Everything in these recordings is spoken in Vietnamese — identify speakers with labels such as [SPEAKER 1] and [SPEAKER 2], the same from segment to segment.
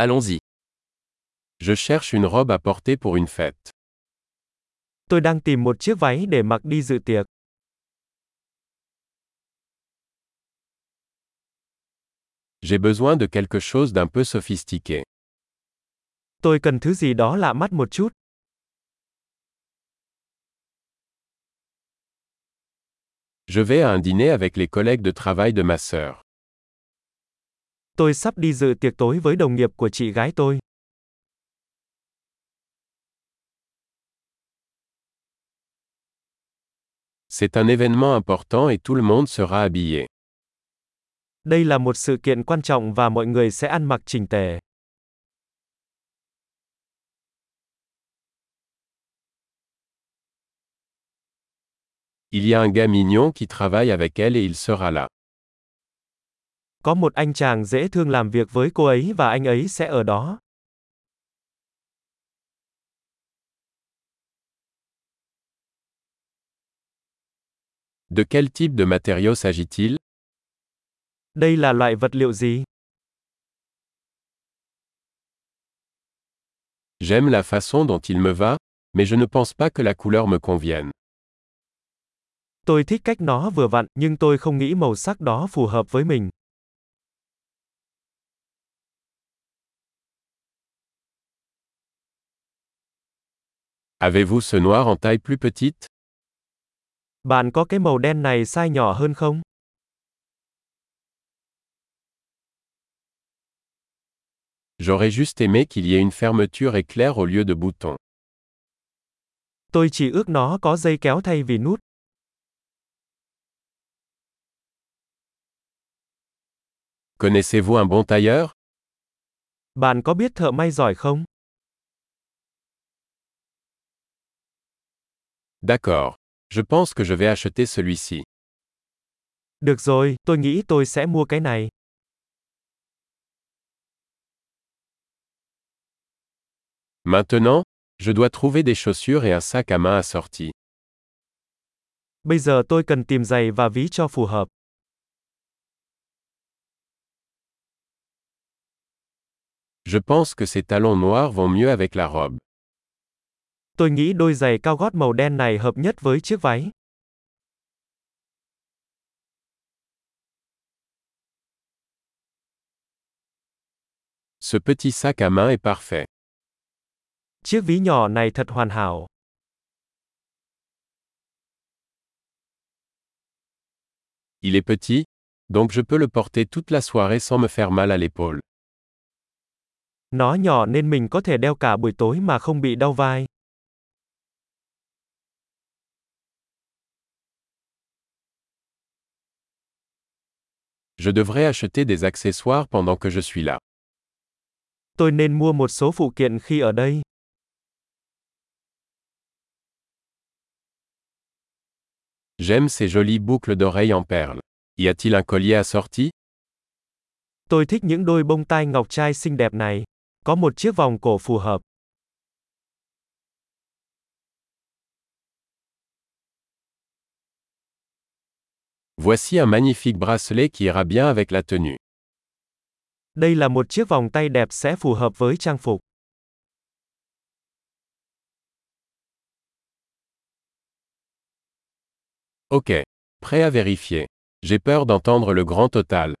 [SPEAKER 1] Allons-y.
[SPEAKER 2] Je cherche une robe à porter pour une fête.
[SPEAKER 3] Tôi đang tìm một chiếc váy để mặc đi dự tiệc.
[SPEAKER 2] J'ai besoin de quelque chose d'un peu sophistiqué.
[SPEAKER 3] Tôi cần thứ gì đó lạ mắt một chút.
[SPEAKER 2] Je vais à un dîner avec les collègues de travail de ma sœur.
[SPEAKER 3] Tôi sắp đi dự tiệc tối với đồng nghiệp của chị gái tôi.
[SPEAKER 2] C'est un événement important et tout le monde sera habillé.
[SPEAKER 3] Đây là một sự kiện quan trọng và mọi người sẽ ăn mặc chỉnh tề.
[SPEAKER 2] Il y a un gars mignon qui travaille avec elle et il sera là.
[SPEAKER 3] Có một anh chàng dễ thương làm việc với cô ấy và anh ấy sẽ ở đó.
[SPEAKER 2] De quel type de matériau s'agit-il
[SPEAKER 3] Đây là loại vật liệu gì?
[SPEAKER 2] J'aime la façon dont il me va, mais je ne pense pas que la couleur me convienne.
[SPEAKER 3] Tôi thích cách nó vừa vặn, nhưng tôi không nghĩ màu sắc đó phù hợp với mình.
[SPEAKER 2] Avez-vous ce noir en taille plus petite
[SPEAKER 3] Bạn có cái màu đen này size nhỏ hơn không?
[SPEAKER 2] J'aurais juste aimé qu'il y ait une fermeture éclair au lieu de boutons.
[SPEAKER 3] Tôi chỉ ước nó có dây kéo thay vì nút.
[SPEAKER 2] Connaissez-vous un bon tailleur
[SPEAKER 3] Bạn có biết thợ may giỏi không?
[SPEAKER 2] D'accord. Je pense que je vais acheter celui-ci.
[SPEAKER 3] Được rồi, tôi nghĩ tôi sẽ mua cái này.
[SPEAKER 2] Maintenant, je dois trouver des chaussures et un sac à main assorti.
[SPEAKER 3] Bây giờ tôi cần tìm giày và ví cho phù hợp.
[SPEAKER 2] Je pense que ces talons noirs vont mieux avec la robe.
[SPEAKER 3] Tôi nghĩ đôi giày cao gót màu đen này hợp nhất với chiếc váy.
[SPEAKER 2] Ce petit sac à main est parfait.
[SPEAKER 3] Chiếc ví nhỏ này thật hoàn hảo.
[SPEAKER 2] Il est petit, donc je peux le porter toute la soirée sans me faire mal à l'épaule.
[SPEAKER 3] Nó nhỏ nên mình có thể đeo cả buổi tối mà không bị đau vai.
[SPEAKER 2] Je devrais acheter des accessoires pendant que je suis là.
[SPEAKER 3] Tôi nên mua một số phụ kiện khi ở đây.
[SPEAKER 2] J'aime ces jolies boucles d'oreilles en perles. Y a-t-il un collier assorti
[SPEAKER 3] Tôi thích những đôi bông tai ngọc trai xinh đẹp này. Có một chiếc vòng cổ phù hợp.
[SPEAKER 2] Voici un magnifique bracelet qui ira bien avec la tenue.
[SPEAKER 3] Đây là một chiếc vòng tay đẹp sẽ phù hợp với trang phục.
[SPEAKER 2] Ok. Prêt à vérifier. J'ai peur d'entendre le grand total.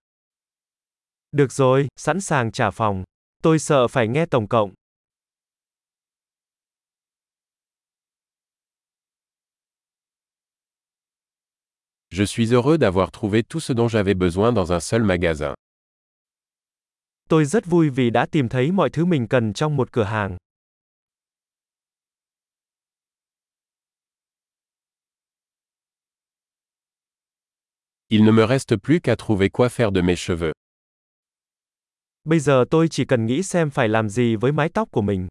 [SPEAKER 3] Được rồi, sẵn sàng trả phòng. Tôi sợ phải nghe tổng cộng.
[SPEAKER 2] Je suis heureux d'avoir trouvé tout ce dont j'avais besoin dans un seul magasin.
[SPEAKER 3] Tôi rất vui vì đã tìm thấy mọi thứ mình cần trong một cửa hàng.
[SPEAKER 2] Il ne me reste plus qu'à trouver quoi faire de mes cheveux.
[SPEAKER 3] Bây giờ tôi chỉ cần nghĩ xem phải làm gì với mái tóc của mình.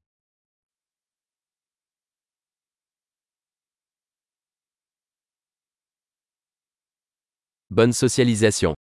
[SPEAKER 1] Bonne socialisation.